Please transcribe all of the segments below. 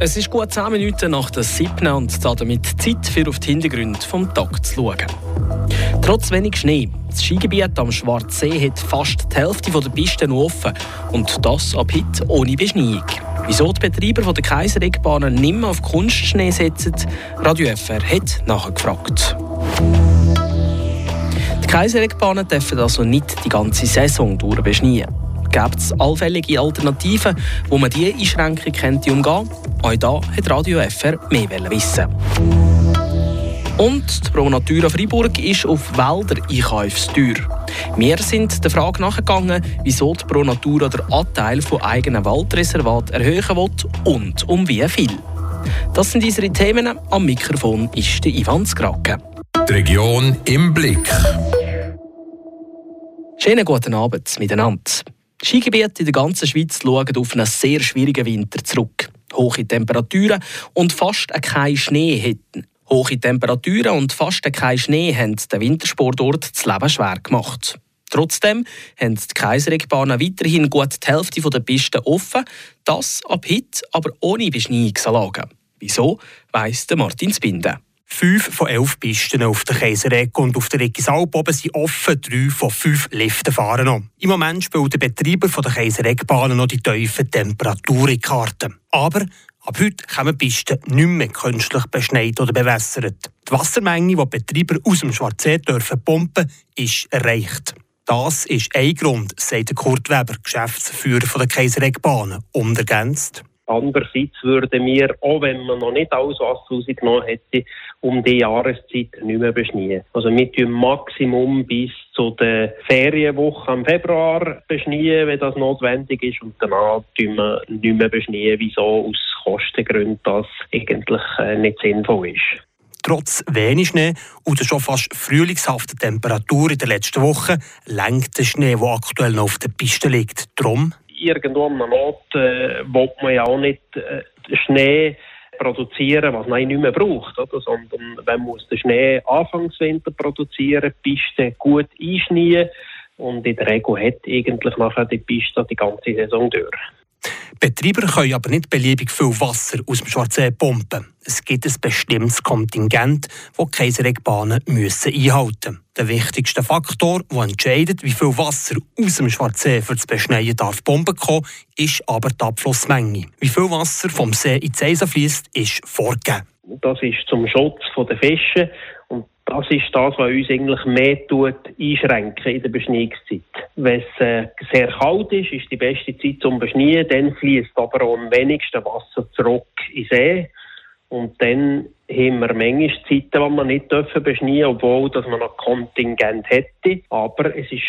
Es ist gut 10 Minuten nach der 7. und damit Zeit für auf die Hintergründe vom Tag zu schauen. Trotz wenig Schnee. Das Skigebiet am Schwarzsee hat fast die Hälfte der Pisten offen. Und das ab heute ohne Beschneiung. Wieso die Betreiber der Kaiserregbahnen nicht mehr auf Kunstschnee setzen, Radio FR hat nachgefragt. Die Kaiserregbahnen dürfen also nicht die ganze Saison durch beschneien. Gibt es allfällige Alternativen, wo man diese Einschränkung könnte umgehen Auch da hat Radio FR mehr wissen. Und die Pro Natura Freiburg ist auf Wälder einkaufsteuer. Wir sind der Frage nachgegangen, wieso die Pro Natura den Anteil von eigenen Waldreservaten erhöhen will und um wie viel. Das sind unsere Themen. Am Mikrofon ist der Ivan Skrake. Die Region im Blick. Schönen guten Abend miteinander. Skigebiete in der ganzen Schweiz schauen auf einen sehr schwierigen Winter zurück. Hohe Temperaturen und fast keinen Schnee hätten. Hohe Temperaturen und fast kein Schnee haben den Wintersportort das Leben schwer gemacht. Trotzdem haben die Kaiserregbahnen weiterhin gut die Hälfte der Pisten offen, das ab heute aber ohne Beschneiungsanlagen. Wieso, weiss Martin Spinde. Fünf von elf Pisten auf der Kaiseregg und auf der Regisalp oben sind offen, drei von fünf Liften fahren noch. Im Moment spielt der Betreiber der Kaisereggbahnen noch die tiefen Temperaturen Karten. Aber Ab heute kommen Pisten nicht mehr künstlich beschneit oder bewässert. Die Wassermenge, die Betreiber aus dem Schwarzsee dürfen pumpen, ist erreicht. Das ist ein Grund, sagt Kurt Weber, Geschäftsführer der Kaiseregbahnen, und ergänzt. Andererseits würden wir, auch wenn man noch nicht alles Wasser rausgenommen hätte, um die Jahreszeit nicht mehr beschneien. Also wir tun Maximum bis zu der Ferienwoche im Februar beschneien, wenn das notwendig ist, und danach tun wir nicht mehr beschneien, wieso aus Kostengründen das eigentlich äh, nicht sinnvoll ist. Trotz wenig Schnee und der schon fast frühlingshaften Temperatur in der letzten Woche lenkt der Schnee, der aktuell noch auf der Piste liegt. Drum irgendwo am Not äh, will man ja auch nicht äh, Schnee produzieren, was man nicht mehr braucht, oder? sondern man muss den Schnee Anfangswinter produzieren, die Piste gut einschneien und in der Regel hat eigentlich nachher die Piste die ganze Saison durch. Betreiber können aber nicht beliebig viel Wasser aus dem Schwarzsee pumpen. Es gibt ein bestimmtes Kontingent, das die Kaiserregbahnen müssen einhalten müssen. Der wichtigste Faktor, der entscheidet, wie viel Wasser aus dem Schwarzsee für das Beschneien darf pumpen kommen, ist aber die Abflussmenge. Wie viel Wasser vom See in die Eisen fließt, ist vorgegeben. Das ist zum Schutz der Fische das ist das, was uns eigentlich mehr tut, einschränken in der Beschneiungszeit. Wenn es äh, sehr kalt ist, ist die beste Zeit zum Beschneien. Dann fließt aber am wenigsten Wasser zurück in den See. Und dann haben wir manchmal Zeiten, die wir nicht dürfen beschneien obwohl dass man noch Kontingent hätte. Aber es ist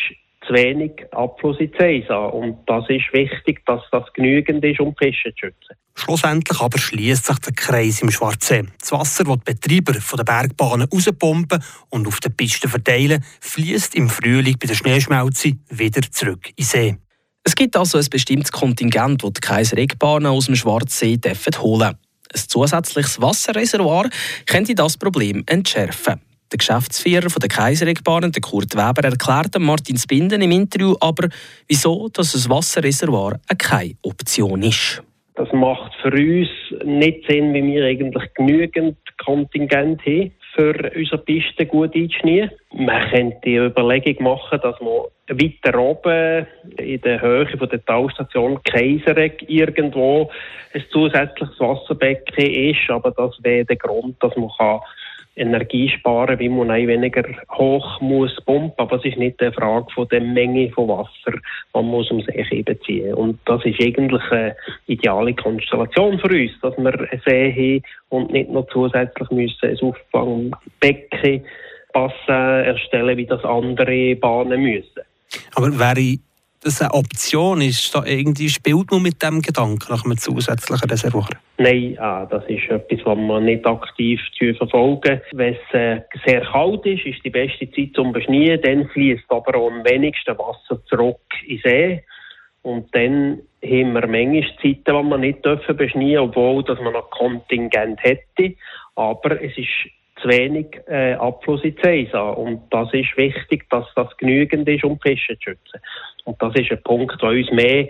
zu wenig Abfluss in die Seisa. Und das ist wichtig, dass das genügend ist, um Fische zu schützen. Schlussendlich aber schließt sich der Kreis im Schwarzsee. Das Wasser, das die Betreiber von der Bergbahnen rauspumpen und auf den Pisten verteilen, fließt im Frühling bei der Schneeschmelze wieder zurück in den See. Es gibt also ein bestimmtes Kontingent, das die Kaiserregbahnen aus dem Schwarzsee holen dürfen. Ein zusätzliches Wasserreservoir könnte das Problem entschärfen. Der Geschäftsführer der Kaiserregbahnen, Kurt Weber, erklärte Martin Spinden im Interview aber, wieso dass ein Wasserreservoir keine Option ist. Das macht für uns nicht Sinn, wie wir eigentlich genügend Kontingent haben, für unsere Piste gut einzuschneiden. Man könnte die Überlegung machen, dass man weiter oben in der Höhe von der Talstation Kaiseregg irgendwo ein zusätzliches Wasserbecken ist, aber das wäre der Grund, dass man Energie sparen, wie man ein weniger hoch muss pumpen. Aber es ist nicht eine Frage von der Menge von Wasser, man muss um See beziehen. Und das ist eigentlich eine ideale Konstellation für uns, dass wir einen See haben und nicht noch zusätzlich müssen ein Auffangbecken passen erstellen, wie das andere Bahnen müssen. Aber wäre das eine Option? Ist da irgendwie spielt man mit dem Gedanken nach einem zusätzlichen Reservoir? Nein, ah, das ist etwas, was man nicht aktiv verfolgen. Wenn es äh, sehr kalt ist, ist die beste Zeit zum Beschneien. Dann fließt aber am wenigsten Wasser zurück in den See. Und dann haben wir manchmal Zeiten, die man nicht dürfen obwohl dass man noch Kontingent hätte. Aber es ist zu wenig äh, Abfluss in Seisa. Und das ist wichtig, dass das genügend ist, um Fische zu schützen. Und das ist ein Punkt, der uns mehr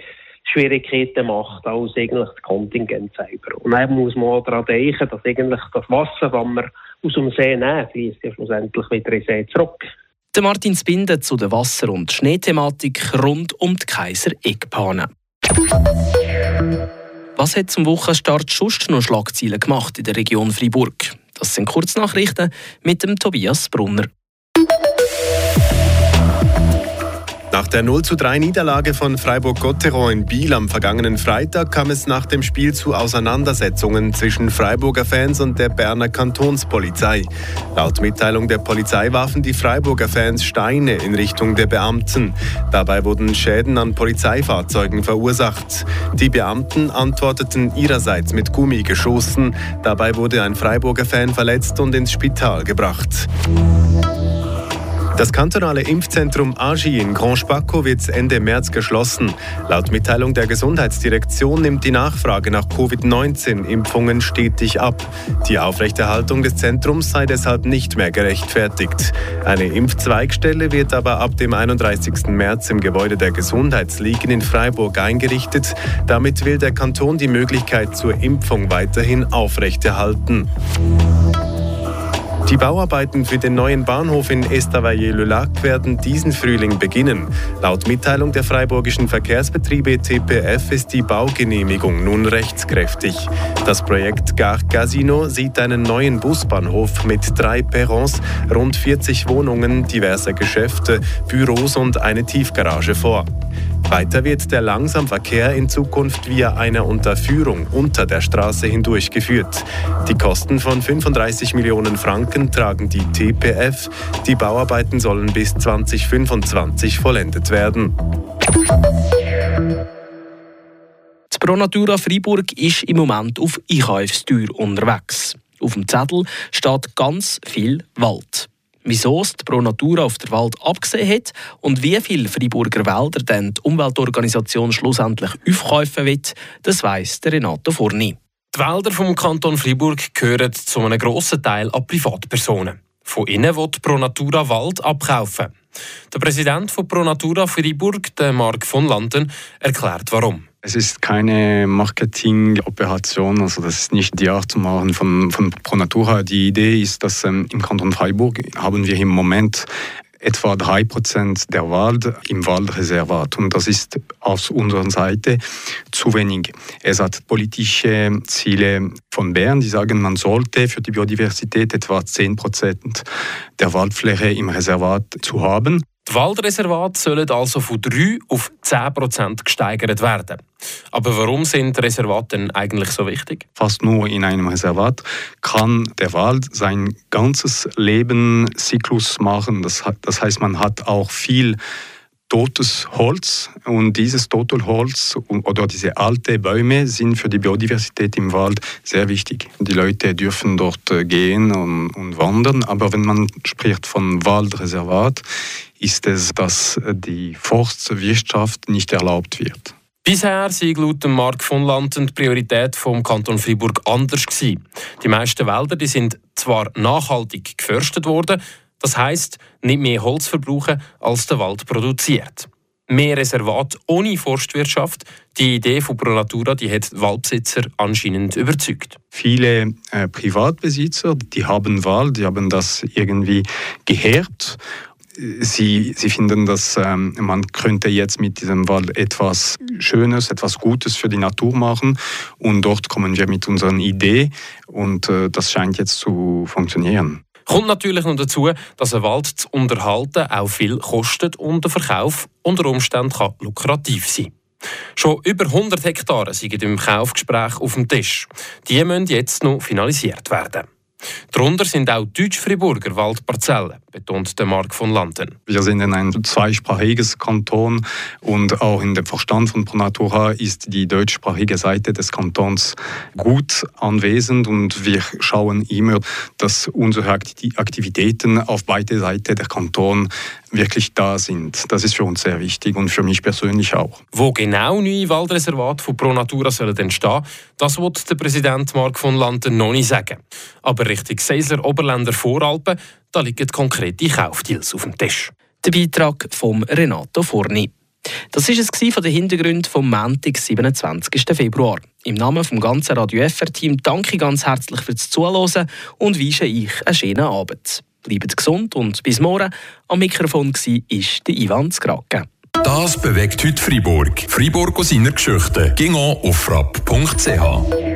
Schwierigkeiten macht als eigentlich das Kontingent selber. Und dann muss man auch daran denken, dass eigentlich das Wasser, das wir aus dem See nehmen, fließt ja schlussendlich wieder in den See zurück. Der Martin Spinde zu der Wasser- und Schneethematik rund um die Kaiser Eckbahnen. Was hat zum Wochenstart sonst noch Schlagzeilen gemacht in der Region Freiburg? Das sind Kurznachrichten mit dem Tobias Brunner. Nach der 0 zu 3 Niederlage von Freiburg-Gotteron in Biel am vergangenen Freitag kam es nach dem Spiel zu Auseinandersetzungen zwischen Freiburger Fans und der Berner Kantonspolizei. Laut Mitteilung der Polizei warfen die Freiburger Fans Steine in Richtung der Beamten. Dabei wurden Schäden an Polizeifahrzeugen verursacht. Die Beamten antworteten ihrerseits mit Gummigeschossen. Dabei wurde ein Freiburger Fan verletzt und ins Spital gebracht. Das kantonale Impfzentrum AGI in Grand Spaco wird Ende März geschlossen. Laut Mitteilung der Gesundheitsdirektion nimmt die Nachfrage nach Covid-19-Impfungen stetig ab. Die Aufrechterhaltung des Zentrums sei deshalb nicht mehr gerechtfertigt. Eine Impfzweigstelle wird aber ab dem 31. März im Gebäude der Gesundheitsligen in Freiburg eingerichtet. Damit will der Kanton die Möglichkeit zur Impfung weiterhin aufrechterhalten. Die Bauarbeiten für den neuen Bahnhof in Estavayer-le-Lac werden diesen Frühling beginnen. Laut Mitteilung der freiburgischen Verkehrsbetriebe TPF ist die Baugenehmigung nun rechtskräftig. Das Projekt Gare Casino sieht einen neuen Busbahnhof mit drei Perrons, rund 40 Wohnungen, diverse Geschäfte, Büros und eine Tiefgarage vor. Weiter wird der Langsamverkehr in Zukunft via einer Unterführung unter der Straße hindurchgeführt. Die Kosten von 35 Millionen Franken tragen die TPF. Die Bauarbeiten sollen bis 2025 vollendet werden. Die Pronatura Freiburg ist im Moment auf Einkaufstür unterwegs. Auf dem Zettel steht ganz viel Wald wieso es die Pro Natura auf der Wald abgesehen hat und wie viele Freiburger Wälder dann die Umweltorganisation schlussendlich aufkaufen wird, das weiss Renato Forni. Die Wälder vom Kanton Freiburg gehören zu einem grossen Teil an Privatpersonen. Von ihnen will Pro Natura Wald abkaufen. Der Präsident von Pro Natura Freiburg, Marc von Landen, erklärt warum. Es ist keine Marketingoperation, also das ist nicht die Art zu machen von, von Pronatura. Die Idee ist, dass ähm, im Kanton Freiburg haben wir im Moment etwa 3% der Wald im Waldreservat. Und das ist aus unserer Seite zu wenig. Es hat politische Ziele von Bern, die sagen, man sollte für die Biodiversität etwa 10% der Waldfläche im Reservat zu haben. Die Waldreservate sollen also von 3 auf 10 Prozent gesteigert werden. Aber warum sind Reservate denn eigentlich so wichtig? Fast nur in einem Reservat kann der Wald sein ganzes Lebenszyklus machen. Das, das heißt, man hat auch viel totes Holz und dieses tote Holz oder diese alten Bäume sind für die Biodiversität im Wald sehr wichtig. Die Leute dürfen dort äh, gehen und, und wandern, aber wenn man spricht von Waldreservat, ist es, dass die Forstwirtschaft nicht erlaubt wird. Bisher sei laut Mark von Landen die Priorität vom Kanton Freiburg anders gewesen. Die meisten Wälder die sind zwar nachhaltig geförstet worden, das heißt nicht mehr Holz verbrauchen, als der Wald produziert. Mehr Reservat ohne Forstwirtschaft. Die Idee von ProNatura die hat Waldbesitzer anscheinend überzeugt. Viele äh, Privatbesitzer, die haben Wald, die haben das irgendwie geherbt Sie, Sie finden, dass ähm, man könnte jetzt mit diesem Wald etwas Schönes, etwas Gutes für die Natur machen und dort kommen wir mit unserer Idee und äh, das scheint jetzt zu funktionieren. Kommt natürlich noch dazu, dass ein Wald zu unterhalten auch viel kostet und der Verkauf unter Umständen kann lukrativ sein Schon über 100 Hektare sind im Kaufgespräch auf dem Tisch. Die müssen jetzt noch finalisiert werden. Darunter sind auch Deutsch-Friburger Waldparzellen, betont der Mark von Landen. Wir sind in ein zweisprachiges Kanton und auch in dem Verstand von Pronatura ist die deutschsprachige Seite des Kantons gut anwesend und wir schauen immer, dass unsere Aktivitäten auf beide Seiten der Kanton wirklich da sind. Das ist für uns sehr wichtig und für mich persönlich auch. Wo genau neue Waldreservate von Pronatura sollen entstehen, das wird der Präsident Mark von Landen noch nicht sagen. Aber Richtung Seisler Oberländer Voralpen, da liegen konkrete Kaufdeals auf dem Tisch. Der Beitrag von Renato Forni. Das war es von den Hintergründen vom Montag, 27. Februar. Im Namen des ganzen Radio FR-Team danke ich ganz herzlich fürs Zuhören und wünsche euch einen schönen Abend. Bleibt gesund und bis morgen. Am Mikrofon war der Ivan Skrake. Das bewegt heute Freiburg. Freiburg aus seiner Geschichte. Ging auf frapp.ch.